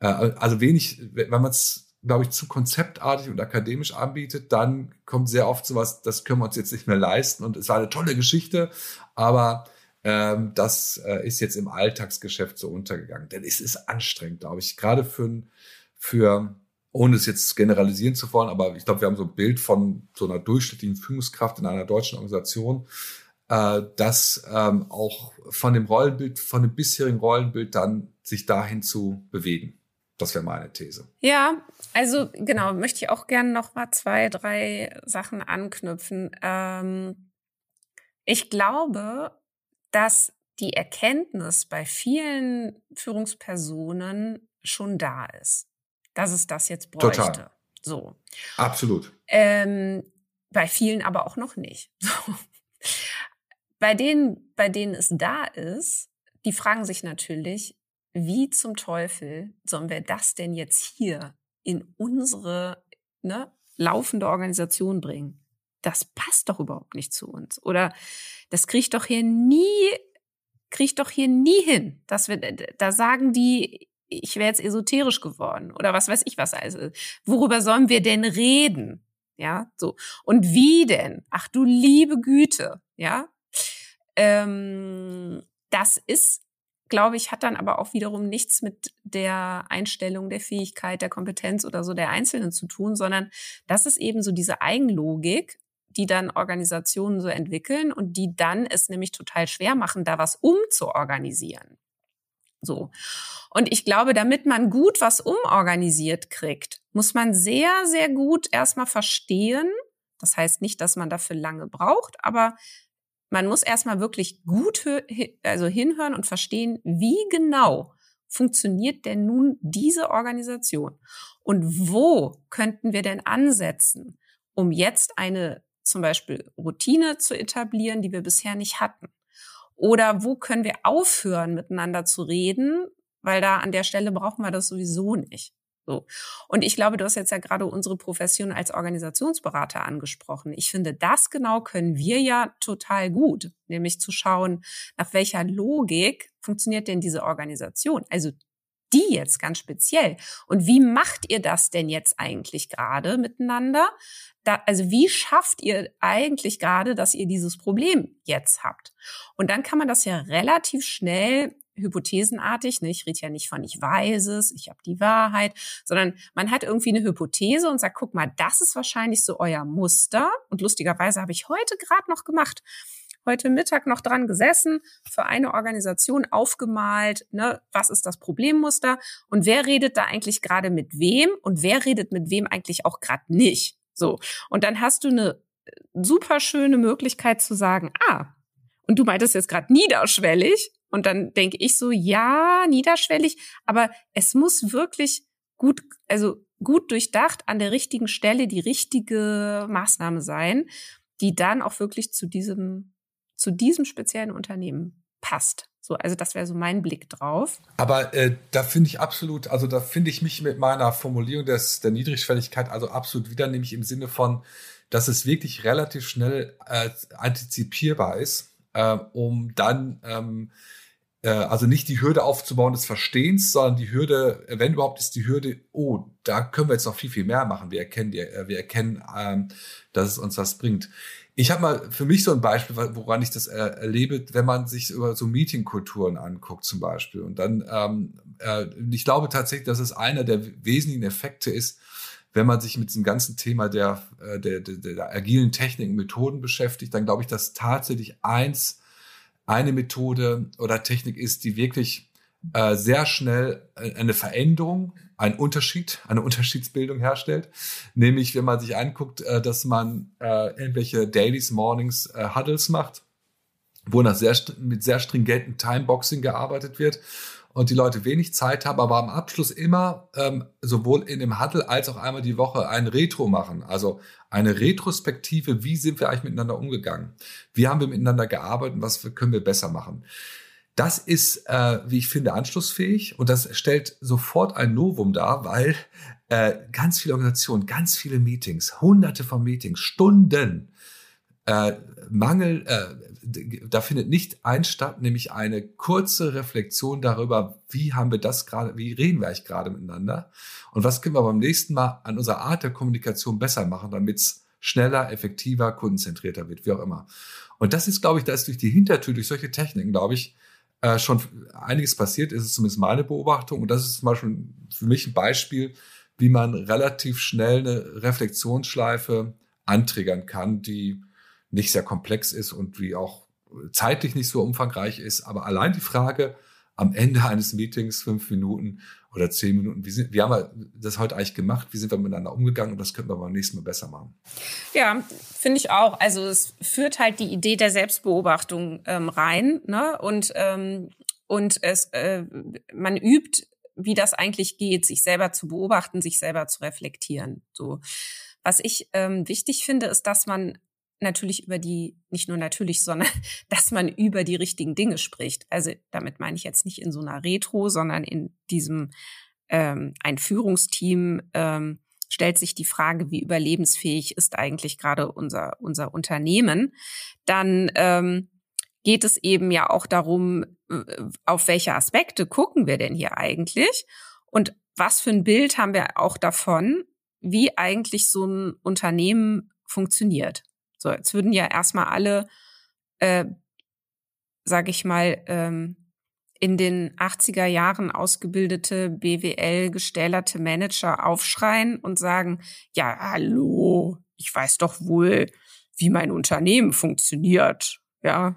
Äh, also wenig, wenn man es, glaube ich, zu konzeptartig und akademisch anbietet, dann kommt sehr oft sowas, das können wir uns jetzt nicht mehr leisten und es war eine tolle Geschichte, aber ähm, das äh, ist jetzt im Alltagsgeschäft so untergegangen. Denn es ist anstrengend, glaube ich, gerade für, für ohne es jetzt generalisieren zu wollen, aber ich glaube, wir haben so ein Bild von so einer durchschnittlichen Führungskraft in einer deutschen Organisation, äh, das ähm, auch von dem Rollenbild, von dem bisherigen Rollenbild dann sich dahin zu bewegen. Das wäre meine These. Ja, also genau, möchte ich auch gerne noch mal zwei, drei Sachen anknüpfen. Ähm, ich glaube, dass die Erkenntnis bei vielen Führungspersonen schon da ist dass es das jetzt bräuchte. Total. So. Absolut. Ähm, bei vielen aber auch noch nicht. [LAUGHS] bei denen, bei denen es da ist, die fragen sich natürlich, wie zum Teufel sollen wir das denn jetzt hier in unsere ne, laufende Organisation bringen? Das passt doch überhaupt nicht zu uns. Oder das kriegt doch hier nie, kriegt doch hier nie hin. Dass wir, da sagen die, ich wäre jetzt esoterisch geworden oder was weiß ich was. Also, worüber sollen wir denn reden? Ja, so. Und wie denn? Ach du liebe Güte, ja. Ähm, das ist, glaube ich, hat dann aber auch wiederum nichts mit der Einstellung, der Fähigkeit, der Kompetenz oder so der Einzelnen zu tun, sondern das ist eben so diese Eigenlogik, die dann Organisationen so entwickeln und die dann es nämlich total schwer machen, da was umzuorganisieren. So. Und ich glaube, damit man gut was umorganisiert kriegt, muss man sehr, sehr gut erstmal verstehen. Das heißt nicht, dass man dafür lange braucht, aber man muss erstmal wirklich gut also hinhören und verstehen, wie genau funktioniert denn nun diese Organisation? Und wo könnten wir denn ansetzen, um jetzt eine zum Beispiel Routine zu etablieren, die wir bisher nicht hatten? Oder wo können wir aufhören, miteinander zu reden? Weil da an der Stelle brauchen wir das sowieso nicht. So. Und ich glaube, du hast jetzt ja gerade unsere Profession als Organisationsberater angesprochen. Ich finde, das genau können wir ja total gut, nämlich zu schauen, nach welcher Logik funktioniert denn diese Organisation? Also die jetzt ganz speziell. Und wie macht ihr das denn jetzt eigentlich gerade miteinander? Da, also wie schafft ihr eigentlich gerade, dass ihr dieses Problem jetzt habt? Und dann kann man das ja relativ schnell hypothesenartig, ne? ich rede ja nicht von ich weiß es, ich habe die Wahrheit, sondern man hat irgendwie eine Hypothese und sagt, guck mal, das ist wahrscheinlich so euer Muster. Und lustigerweise habe ich heute gerade noch gemacht heute Mittag noch dran gesessen, für eine Organisation aufgemalt, ne, was ist das Problemmuster und wer redet da eigentlich gerade mit wem und wer redet mit wem eigentlich auch gerade nicht. So. Und dann hast du eine äh, super schöne Möglichkeit zu sagen, ah, und du meintest jetzt gerade niederschwellig. Und dann denke ich so, ja, niederschwellig, aber es muss wirklich gut, also gut durchdacht an der richtigen Stelle die richtige Maßnahme sein, die dann auch wirklich zu diesem zu diesem speziellen Unternehmen passt. So, also das wäre so mein Blick drauf. Aber äh, da finde ich absolut, also da finde ich mich mit meiner Formulierung des, der Niedrigschwelligkeit also absolut wieder, nämlich im Sinne von, dass es wirklich relativ schnell äh, antizipierbar ist, äh, um dann ähm, äh, also nicht die Hürde aufzubauen des Verstehens, sondern die Hürde, wenn überhaupt, ist die Hürde, oh, da können wir jetzt noch viel, viel mehr machen. Wir erkennen, äh, wir erkennen, ähm, dass es uns was bringt. Ich habe mal für mich so ein Beispiel, woran ich das äh, erlebe, wenn man sich über so Meetingkulturen anguckt zum Beispiel. Und dann, ähm, äh, ich glaube tatsächlich, dass es einer der wesentlichen Effekte ist, wenn man sich mit diesem ganzen Thema der, äh, der, der, der agilen Techniken, Methoden beschäftigt, dann glaube ich, dass tatsächlich eins, eine Methode oder Technik ist, die wirklich äh, sehr schnell äh, eine Veränderung einen Unterschied, eine Unterschiedsbildung herstellt. Nämlich, wenn man sich anguckt, äh, dass man äh, irgendwelche Dailies, Mornings, äh, Huddles macht, wo nach sehr, mit sehr stringentem Timeboxing gearbeitet wird und die Leute wenig Zeit haben, aber am Abschluss immer ähm, sowohl in dem Huddle als auch einmal die Woche ein Retro machen. Also eine Retrospektive, wie sind wir eigentlich miteinander umgegangen? Wie haben wir miteinander gearbeitet und was können wir besser machen? Das ist, äh, wie ich finde, anschlussfähig und das stellt sofort ein Novum dar, weil äh, ganz viele Organisationen, ganz viele Meetings, hunderte von Meetings, Stunden, äh, Mangel, äh, da findet nicht ein statt, nämlich eine kurze Reflexion darüber, wie haben wir das gerade, wie reden wir eigentlich gerade miteinander und was können wir beim nächsten Mal an unserer Art der Kommunikation besser machen, damit es schneller, effektiver, kundenzentrierter wird, wie auch immer. Und das ist, glaube ich, da ist durch die Hintertür, durch solche Techniken, glaube ich, äh, schon einiges passiert, ist es zumindest meine Beobachtung. Und das ist zum Beispiel für mich ein Beispiel, wie man relativ schnell eine Reflexionsschleife antriggern kann, die nicht sehr komplex ist und wie auch zeitlich nicht so umfangreich ist. Aber allein die Frage am Ende eines Meetings, fünf Minuten oder zehn Minuten, wie, sind, wie haben wir das heute eigentlich gemacht? Wie sind wir miteinander umgegangen? Und das könnten wir beim nächsten Mal besser machen. Ja, finde ich auch. Also es führt halt die Idee der Selbstbeobachtung ähm, rein. Ne? Und, ähm, und es, äh, man übt, wie das eigentlich geht, sich selber zu beobachten, sich selber zu reflektieren. So. Was ich ähm, wichtig finde, ist, dass man natürlich über die, nicht nur natürlich, sondern [LAUGHS] dass man über die richtigen Dinge spricht. Also damit meine ich jetzt nicht in so einer Retro, sondern in diesem ähm, ein Führungsteam ähm, stellt sich die Frage, wie überlebensfähig ist eigentlich gerade unser, unser Unternehmen, dann ähm, geht es eben ja auch darum, äh, auf welche Aspekte gucken wir denn hier eigentlich und was für ein Bild haben wir auch davon, wie eigentlich so ein Unternehmen funktioniert. So, jetzt würden ja erstmal alle, äh, sag ich mal, ähm, in den 80er Jahren ausgebildete BWL gestählerte Manager aufschreien und sagen, ja, hallo, ich weiß doch wohl, wie mein Unternehmen funktioniert. Ja,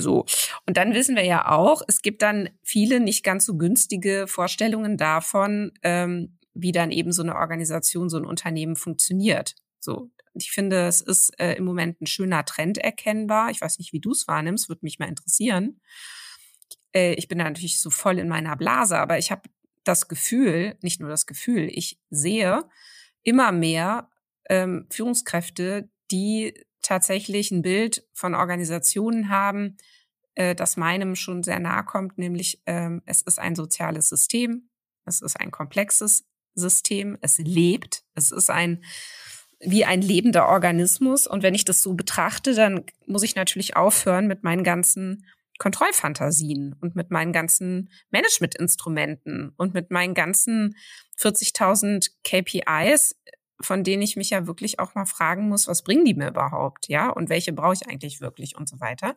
so. Und dann wissen wir ja auch, es gibt dann viele nicht ganz so günstige Vorstellungen davon, ähm, wie dann eben so eine Organisation, so ein Unternehmen funktioniert. So, ich finde, es ist äh, im Moment ein schöner Trend erkennbar. Ich weiß nicht, wie du es wahrnimmst, würde mich mal interessieren. Äh, ich bin da natürlich so voll in meiner Blase, aber ich habe das Gefühl, nicht nur das Gefühl, ich sehe immer mehr ähm, Führungskräfte, die tatsächlich ein Bild von Organisationen haben, äh, das meinem schon sehr nahe kommt, nämlich ähm, es ist ein soziales System, es ist ein komplexes System, es lebt, es ist ein wie ein lebender Organismus. Und wenn ich das so betrachte, dann muss ich natürlich aufhören mit meinen ganzen Kontrollfantasien und mit meinen ganzen Managementinstrumenten und mit meinen ganzen 40.000 KPIs, von denen ich mich ja wirklich auch mal fragen muss, was bringen die mir überhaupt, ja, und welche brauche ich eigentlich wirklich und so weiter.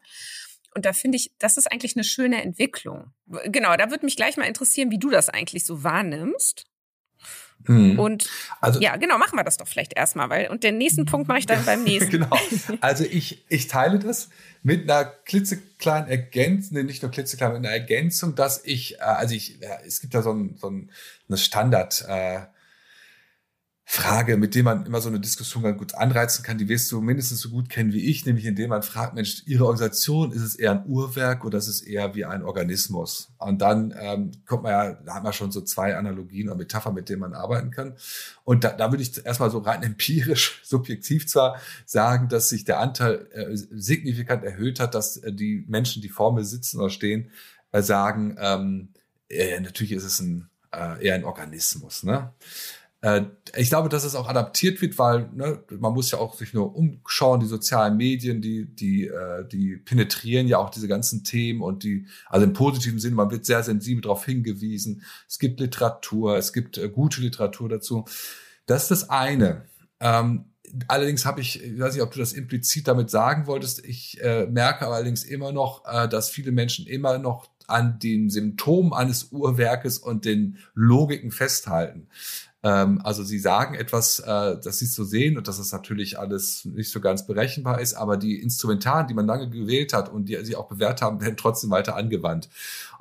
Und da finde ich, das ist eigentlich eine schöne Entwicklung. Genau, da würde mich gleich mal interessieren, wie du das eigentlich so wahrnimmst. Mhm. Und also, ja, genau, machen wir das doch vielleicht erstmal, weil und den nächsten Punkt mache ich dann beim [LAUGHS] nächsten. genau. Also ich, ich teile das mit einer klitzekleinen Ergänzung, nicht nur klitzeklein, mit einer Ergänzung, dass ich, äh, also ich, es gibt da so ein, so ein eine Standard, äh, Frage, mit dem man immer so eine Diskussion ganz gut anreizen kann, die wirst du mindestens so gut kennen wie ich, nämlich indem man fragt, Mensch, Ihre Organisation, ist es eher ein Uhrwerk oder ist es eher wie ein Organismus? Und dann ähm, kommt man ja, da hat man schon so zwei Analogien oder Metaphern, mit denen man arbeiten kann. Und da, da würde ich erstmal so rein [LAUGHS] empirisch, subjektiv zwar sagen, dass sich der Anteil äh, signifikant erhöht hat, dass äh, die Menschen, die vor mir sitzen oder stehen, äh, sagen, ähm, äh, natürlich ist es ein, äh, eher ein Organismus. Ne? Äh, ich glaube, dass es auch adaptiert wird, weil ne, man muss ja auch sich nur umschauen, die sozialen Medien, die, die, äh, die penetrieren ja auch diese ganzen Themen und die, also im positiven Sinne, man wird sehr sensibel darauf hingewiesen. Es gibt Literatur, es gibt äh, gute Literatur dazu. Das ist das eine. Ähm, allerdings habe ich, ich weiß nicht, ob du das implizit damit sagen wolltest, ich äh, merke allerdings immer noch, äh, dass viele Menschen immer noch an den Symptomen eines Uhrwerkes und den Logiken festhalten. Ähm, also sie sagen etwas, äh, dass sie es so sehen und dass es natürlich alles nicht so ganz berechenbar ist, aber die Instrumentaren, die man lange gewählt hat und die sie auch bewährt haben, [LAUGHS] werden trotzdem weiter angewandt.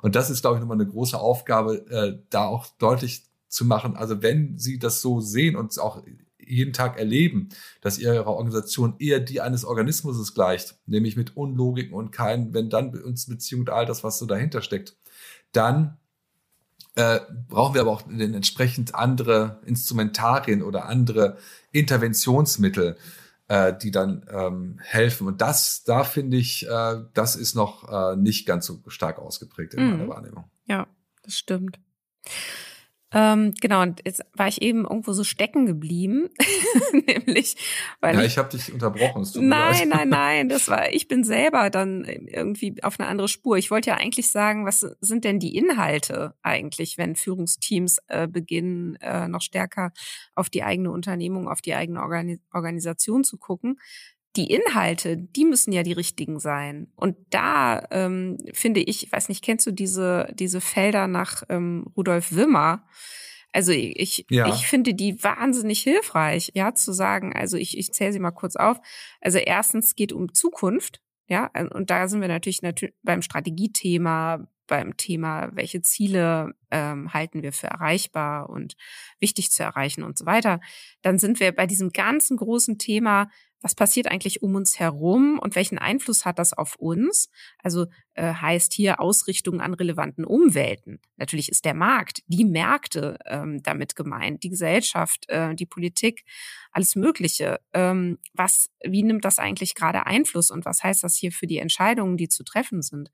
Und das ist, glaube ich, nochmal eine große Aufgabe, äh, da auch deutlich zu machen. Also wenn Sie das so sehen und auch jeden Tag erleben, dass Ihre Organisation eher die eines Organismus gleicht, nämlich mit Unlogiken und kein, wenn dann uns Beziehung und all das, was so dahinter steckt, dann äh, brauchen wir aber auch den entsprechend andere Instrumentarien oder andere Interventionsmittel, äh, die dann ähm, helfen. Und das, da finde ich, äh, das ist noch äh, nicht ganz so stark ausgeprägt in mhm. meiner Wahrnehmung. Ja, das stimmt. Ähm, genau, und jetzt war ich eben irgendwo so stecken geblieben, [LAUGHS] nämlich weil ja, ich, ich habe dich unterbrochen. nein, nein, [LAUGHS] nein, das war ich bin selber dann irgendwie auf eine andere Spur. Ich wollte ja eigentlich sagen, was sind denn die Inhalte eigentlich, wenn Führungsteams äh, beginnen, äh, noch stärker auf die eigene Unternehmung, auf die eigene Organis Organisation zu gucken? Die Inhalte, die müssen ja die richtigen sein. Und da ähm, finde ich, ich weiß nicht, kennst du diese, diese Felder nach ähm, Rudolf Wimmer? Also ich, ja. ich finde die wahnsinnig hilfreich, ja, zu sagen, also ich, ich zähle sie mal kurz auf. Also erstens geht um Zukunft, ja, und da sind wir natürlich, natürlich beim Strategiethema, beim Thema, welche Ziele ähm, halten wir für erreichbar und wichtig zu erreichen und so weiter. Dann sind wir bei diesem ganzen großen Thema, was passiert eigentlich um uns herum und welchen Einfluss hat das auf uns? Also äh, heißt hier Ausrichtung an relevanten Umwelten. Natürlich ist der Markt, die Märkte ähm, damit gemeint, die Gesellschaft, äh, die Politik, alles Mögliche. Ähm, was, wie nimmt das eigentlich gerade Einfluss und was heißt das hier für die Entscheidungen, die zu treffen sind?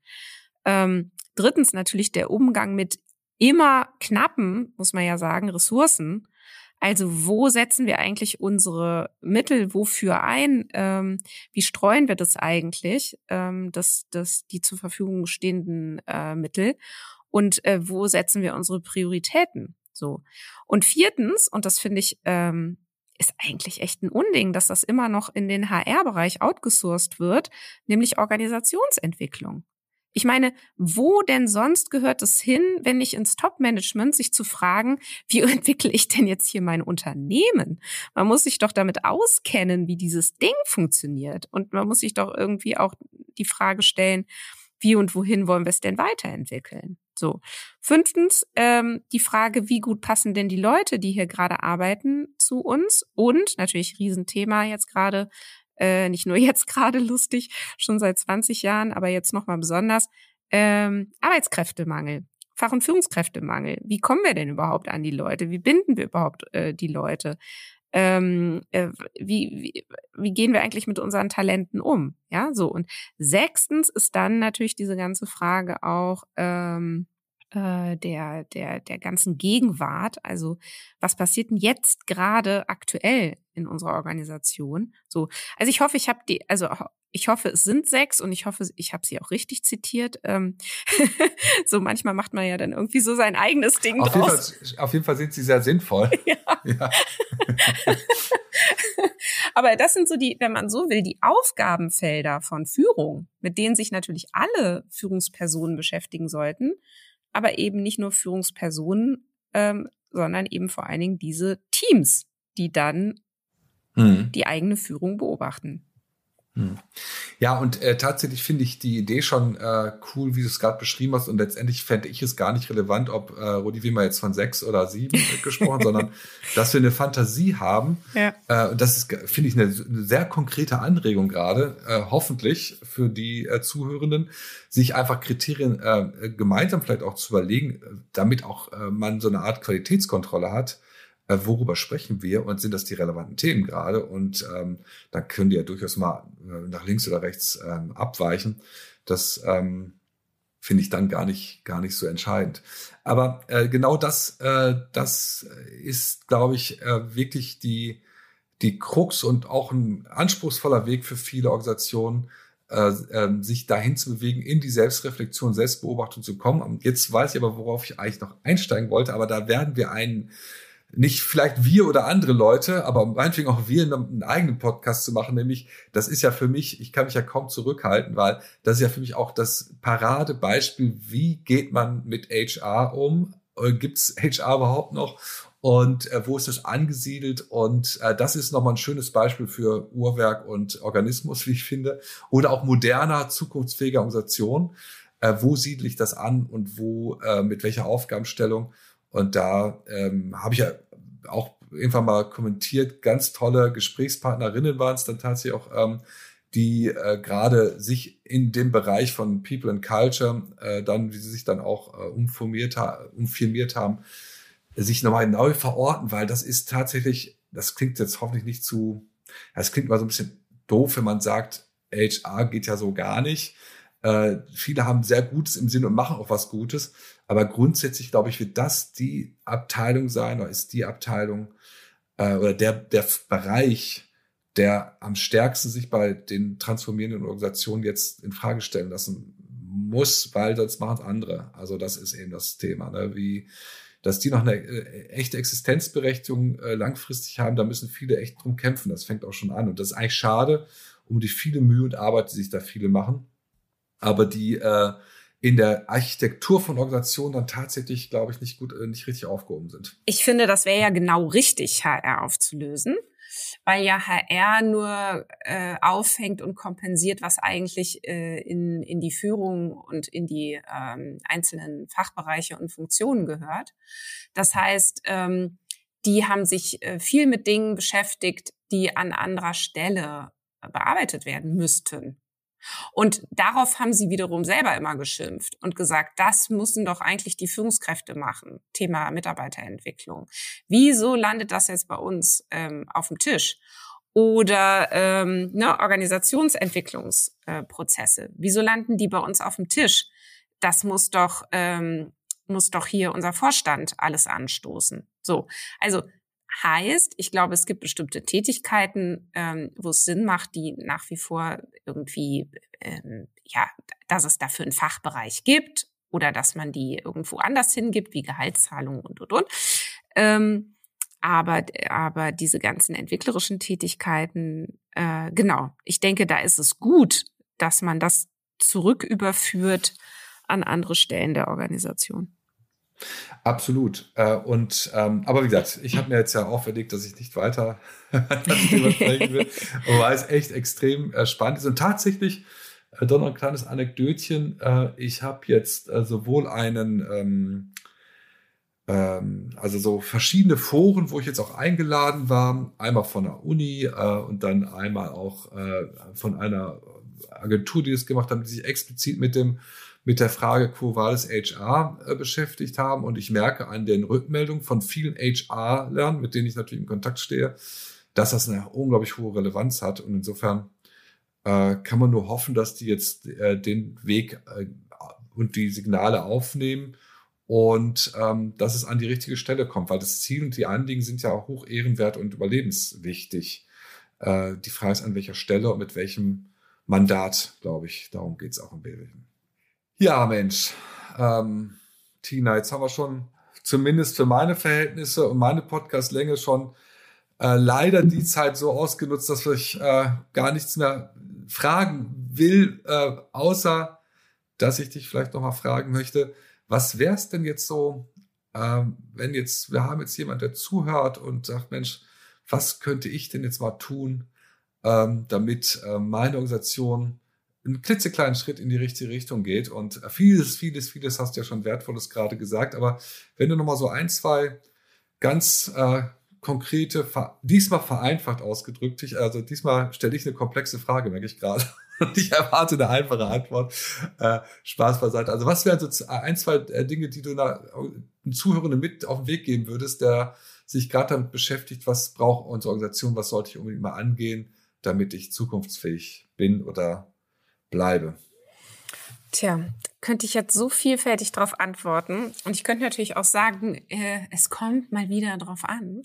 Ähm, drittens natürlich der Umgang mit immer knappen, muss man ja sagen, Ressourcen. Also wo setzen wir eigentlich unsere Mittel wofür ein? Ähm, wie streuen wir das eigentlich, ähm, das, das, die zur Verfügung stehenden äh, Mittel? Und äh, wo setzen wir unsere Prioritäten? So. Und viertens, und das finde ich ähm, ist eigentlich echt ein Unding, dass das immer noch in den HR-Bereich outgesourced wird, nämlich Organisationsentwicklung. Ich meine, wo denn sonst gehört es hin, wenn nicht ins Top-Management, sich zu fragen, [LAUGHS] wie entwickle ich denn jetzt hier mein Unternehmen? Man muss sich doch damit auskennen, wie dieses Ding funktioniert. Und man muss sich doch irgendwie auch die Frage stellen, wie und wohin wollen wir es denn weiterentwickeln? So. Fünftens, ähm, die Frage, wie gut passen denn die Leute, die hier gerade arbeiten, zu uns? Und natürlich Riesenthema jetzt gerade, äh, nicht nur [LAUGHS] jetzt gerade lustig, schon seit 20 Jahren, aber jetzt nochmal besonders, ähm, Arbeitskräftemangel. Fach- und Führungskräftemangel. Wie kommen wir denn überhaupt an die Leute? Wie binden wir überhaupt äh, die Leute? Ähm, äh, wie, wie, wie gehen wir eigentlich mit unseren Talenten um? Ja, so. Und sechstens ist dann natürlich diese ganze Frage auch, ähm, äh, der, der, der ganzen Gegenwart. Also was passiert denn jetzt gerade aktuell in unserer Organisation? So, also ich hoffe, ich habe die, also ich hoffe, es sind sechs und ich hoffe, ich habe sie auch richtig zitiert. Ähm [LAUGHS] so manchmal macht man ja dann irgendwie so sein eigenes Ding auf draus. Jeden Fall, auf jeden Fall sind sie sehr sinnvoll. [LAUGHS] Ja. [LAUGHS] ja. Aber das sind so die, wenn man so will, die Aufgabenfelder von Führung, mit denen sich natürlich alle Führungspersonen beschäftigen sollten aber eben nicht nur Führungspersonen, ähm, sondern eben vor allen Dingen diese Teams, die dann hm. die eigene Führung beobachten. Hm. Ja, und äh, tatsächlich finde ich die Idee schon äh, cool, wie du es gerade beschrieben hast. Und letztendlich fände ich es gar nicht relevant, ob äh, Rudi Wimmer jetzt von sechs oder sieben [LAUGHS] gesprochen, sondern dass wir eine Fantasie haben. Ja. Äh, und das ist, finde ich, eine, eine, sehr konkrete Anregung gerade, äh, hoffentlich für die äh, Zuhörenden, sich einfach Kriterien äh, gemeinsam vielleicht auch zu überlegen, äh, damit auch äh, man so eine Art Qualitätskontrolle hat äh, worüber sprechen wir und sind das die relevanten Themen gerade? Und ähm, da können die ja durchaus mal äh, nach links oder rechts ähm, abweichen. Das ähm, finde ich dann gar nicht, gar nicht so entscheidend. Aber äh, genau das, äh, das ist, glaube ich, äh, wirklich die, die Krux und auch ein anspruchsvoller Weg für viele Organisationen, äh, äh, sich dahin zu bewegen, in die Selbstreflexion, Selbstbeobachtung zu kommen. Und jetzt weiß ich aber, worauf ich eigentlich noch einsteigen wollte, aber da werden wir einen nicht vielleicht wir oder andere Leute, aber meinetwegen auch wir einen eigenen Podcast zu machen, nämlich das ist ja für mich, ich kann mich ja kaum zurückhalten, weil das ist ja für mich auch das Paradebeispiel, wie geht man mit HR um? Äh, gibt's HR überhaupt noch? Und äh, wo ist das angesiedelt? Und äh, das ist nochmal ein schönes Beispiel für Uhrwerk und Organismus, [LAUGHS] wie ich finde. Oder auch moderner, zukunftsfähiger Organisation. Äh, wo siedle ich das an und wo, äh, mit welcher Aufgabenstellung? Und da ähm, habe ich ja auch irgendwann mal kommentiert, ganz tolle Gesprächspartnerinnen waren es dann tatsächlich auch, ähm, die äh, gerade sich in dem Bereich von People and Culture äh, dann, wie sie sich dann auch äh, umformiert, ha umfirmiert haben, sich nochmal neu verorten, weil das ist tatsächlich, das klingt jetzt hoffentlich nicht zu, das klingt mal so ein bisschen doof, wenn man sagt, HR geht ja so gar nicht. Äh, viele haben sehr Gutes im Sinn und machen auch was Gutes. Aber grundsätzlich, glaube ich, wird das die Abteilung sein oder ist die Abteilung äh, oder der, der Bereich, der am stärksten sich bei den transformierenden Organisationen jetzt in Frage stellen lassen muss, weil sonst machen es andere. Also das ist eben das Thema, ne? wie dass die noch eine äh, echte Existenzberechtigung äh, langfristig haben, da müssen viele echt drum kämpfen. Das fängt auch schon an. Und das ist eigentlich schade um die viele Mühe und Arbeit, die sich da viele machen. Aber die äh, in der Architektur von Organisationen dann tatsächlich, glaube ich, nicht gut, äh, nicht richtig aufgehoben sind. Ich finde, das wäre ja genau richtig, HR aufzulösen weil ja HR nur äh, aufhängt und kompensiert, was eigentlich äh, in, in die Führung und in die ähm, einzelnen Fachbereiche und Funktionen gehört. Das heißt, ähm, die haben sich äh, viel mit Dingen beschäftigt, die an anderer Stelle bearbeitet werden müssten. Und darauf haben sie wiederum selber immer geschimpft und gesagt, das müssen doch eigentlich die Führungskräfte machen. Thema Mitarbeiterentwicklung. Wieso landet das jetzt bei uns ähm, auf dem Tisch? Oder ähm, ne, Organisationsentwicklungsprozesse. Äh, Wieso landen die bei uns auf dem Tisch? Das muss doch ähm, muss doch hier unser Vorstand alles anstoßen. So, also Heißt, ich glaube, es gibt bestimmte Tätigkeiten, ähm, wo es Sinn macht, die nach wie vor irgendwie, ähm, ja, dass es dafür einen Fachbereich gibt oder dass man die irgendwo anders hingibt, wie Gehaltszahlungen und, und, und. Ähm, aber, aber diese ganzen entwicklerischen Tätigkeiten, äh, genau, ich denke, da ist es gut, dass man das zurücküberführt an andere Stellen der Organisation. Absolut. Äh, und ähm, aber wie gesagt, ich habe mir jetzt ja auferlegt, dass ich nicht weiter [LAUGHS] darüber sprechen will, [LAUGHS] weil es echt extrem äh, spannend ist. Und tatsächlich, äh, doch noch ein kleines Anekdötchen. Äh, ich habe jetzt äh, sowohl einen ähm, ähm, also so verschiedene Foren, wo ich jetzt auch eingeladen war, einmal von der Uni äh, und dann einmal auch äh, von einer Agentur, die das gemacht haben, die sich explizit mit dem mit der Frage Quo Vadis HR äh, beschäftigt haben. Und ich merke an den Rückmeldungen von vielen HR-Lern, mit denen ich natürlich in Kontakt stehe, dass das eine unglaublich hohe Relevanz hat. Und insofern äh, kann man nur hoffen, dass die jetzt äh, den Weg äh, und die Signale aufnehmen und ähm, dass es an die richtige Stelle kommt, weil das Ziel und die Anliegen sind ja auch hoch ehrenwert und überlebenswichtig. Äh, die Frage ist, an welcher Stelle und mit welchem Mandat, glaube ich. Darum geht es auch im Wesentlichen. Ja, Mensch. Ähm, Tina, jetzt haben wir schon zumindest für meine Verhältnisse und meine Podcastlänge schon äh, leider die Zeit so ausgenutzt, dass ich äh, gar nichts mehr fragen will, äh, außer dass ich dich vielleicht noch mal fragen möchte, was wäre es denn jetzt so, ähm, wenn jetzt, wir haben jetzt jemand, der zuhört und sagt, Mensch, was könnte ich denn jetzt mal tun, ähm, damit äh, meine Organisation einen klitzekleinen Schritt in die richtige Richtung geht. Und vieles, vieles, vieles hast du ja schon Wertvolles gerade gesagt. Aber wenn du nochmal so ein, zwei ganz äh, konkrete, diesmal vereinfacht ausgedrückt, also diesmal stelle ich eine komplexe Frage, merke ich gerade. [LAUGHS] Und ich erwarte eine einfache Antwort. Äh, Spaß beiseite. Also was wären so ein, zwei äh, Dinge, die du einer, einem Zuhörenden mit auf den Weg geben würdest, der sich gerade damit beschäftigt, was braucht unsere Organisation, was sollte ich unbedingt mal angehen, damit ich zukunftsfähig bin oder bleibe? Tja, könnte ich jetzt so vielfältig darauf antworten. Und ich könnte natürlich auch sagen, äh, es kommt mal wieder drauf an.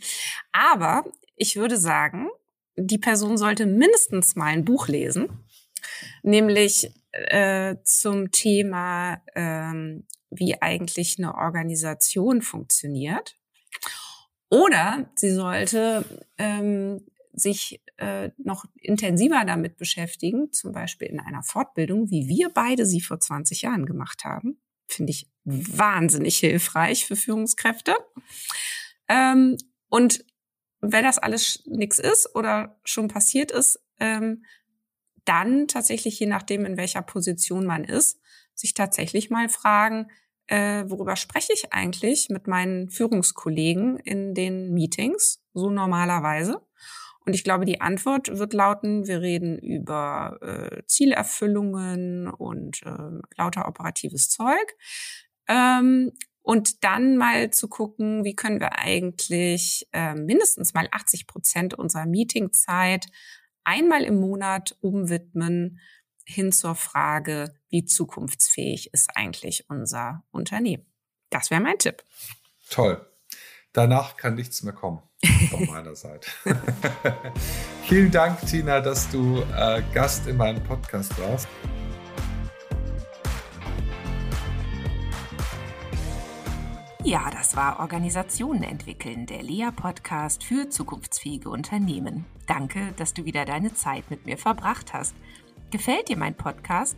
Aber ich würde sagen, die Person sollte mindestens mal ein Buch lesen, nämlich äh, zum Thema, ähm, wie eigentlich eine Organisation funktioniert. Oder sie sollte ähm, sich äh, noch intensiver damit beschäftigen, zum Beispiel in einer Fortbildung, wie wir beide sie vor 20 Jahren gemacht haben. Finde ich wahnsinnig hilfreich für Führungskräfte. Ähm, und wenn das alles nichts ist oder schon passiert ist, ähm, dann tatsächlich, je nachdem, in welcher Position man ist, sich tatsächlich mal fragen, äh, worüber spreche ich eigentlich mit meinen Führungskollegen in den Meetings, so normalerweise. Und ich glaube, die Antwort wird lauten, wir reden über äh, Zielerfüllungen und äh, lauter operatives Zeug. Ähm, und dann mal zu gucken, wie können wir eigentlich äh, mindestens mal 80 Prozent unserer Meetingzeit einmal im Monat umwidmen hin zur Frage, wie zukunftsfähig ist eigentlich unser Unternehmen. Das wäre mein Tipp. Toll. Danach kann nichts mehr kommen von meiner Seite. [LAUGHS] Vielen Dank, Tina, dass du äh, Gast in meinem Podcast warst. Ja, das war Organisationen entwickeln, der Lea-Podcast für zukunftsfähige Unternehmen. Danke, dass du wieder deine Zeit mit mir verbracht hast. Gefällt dir mein Podcast?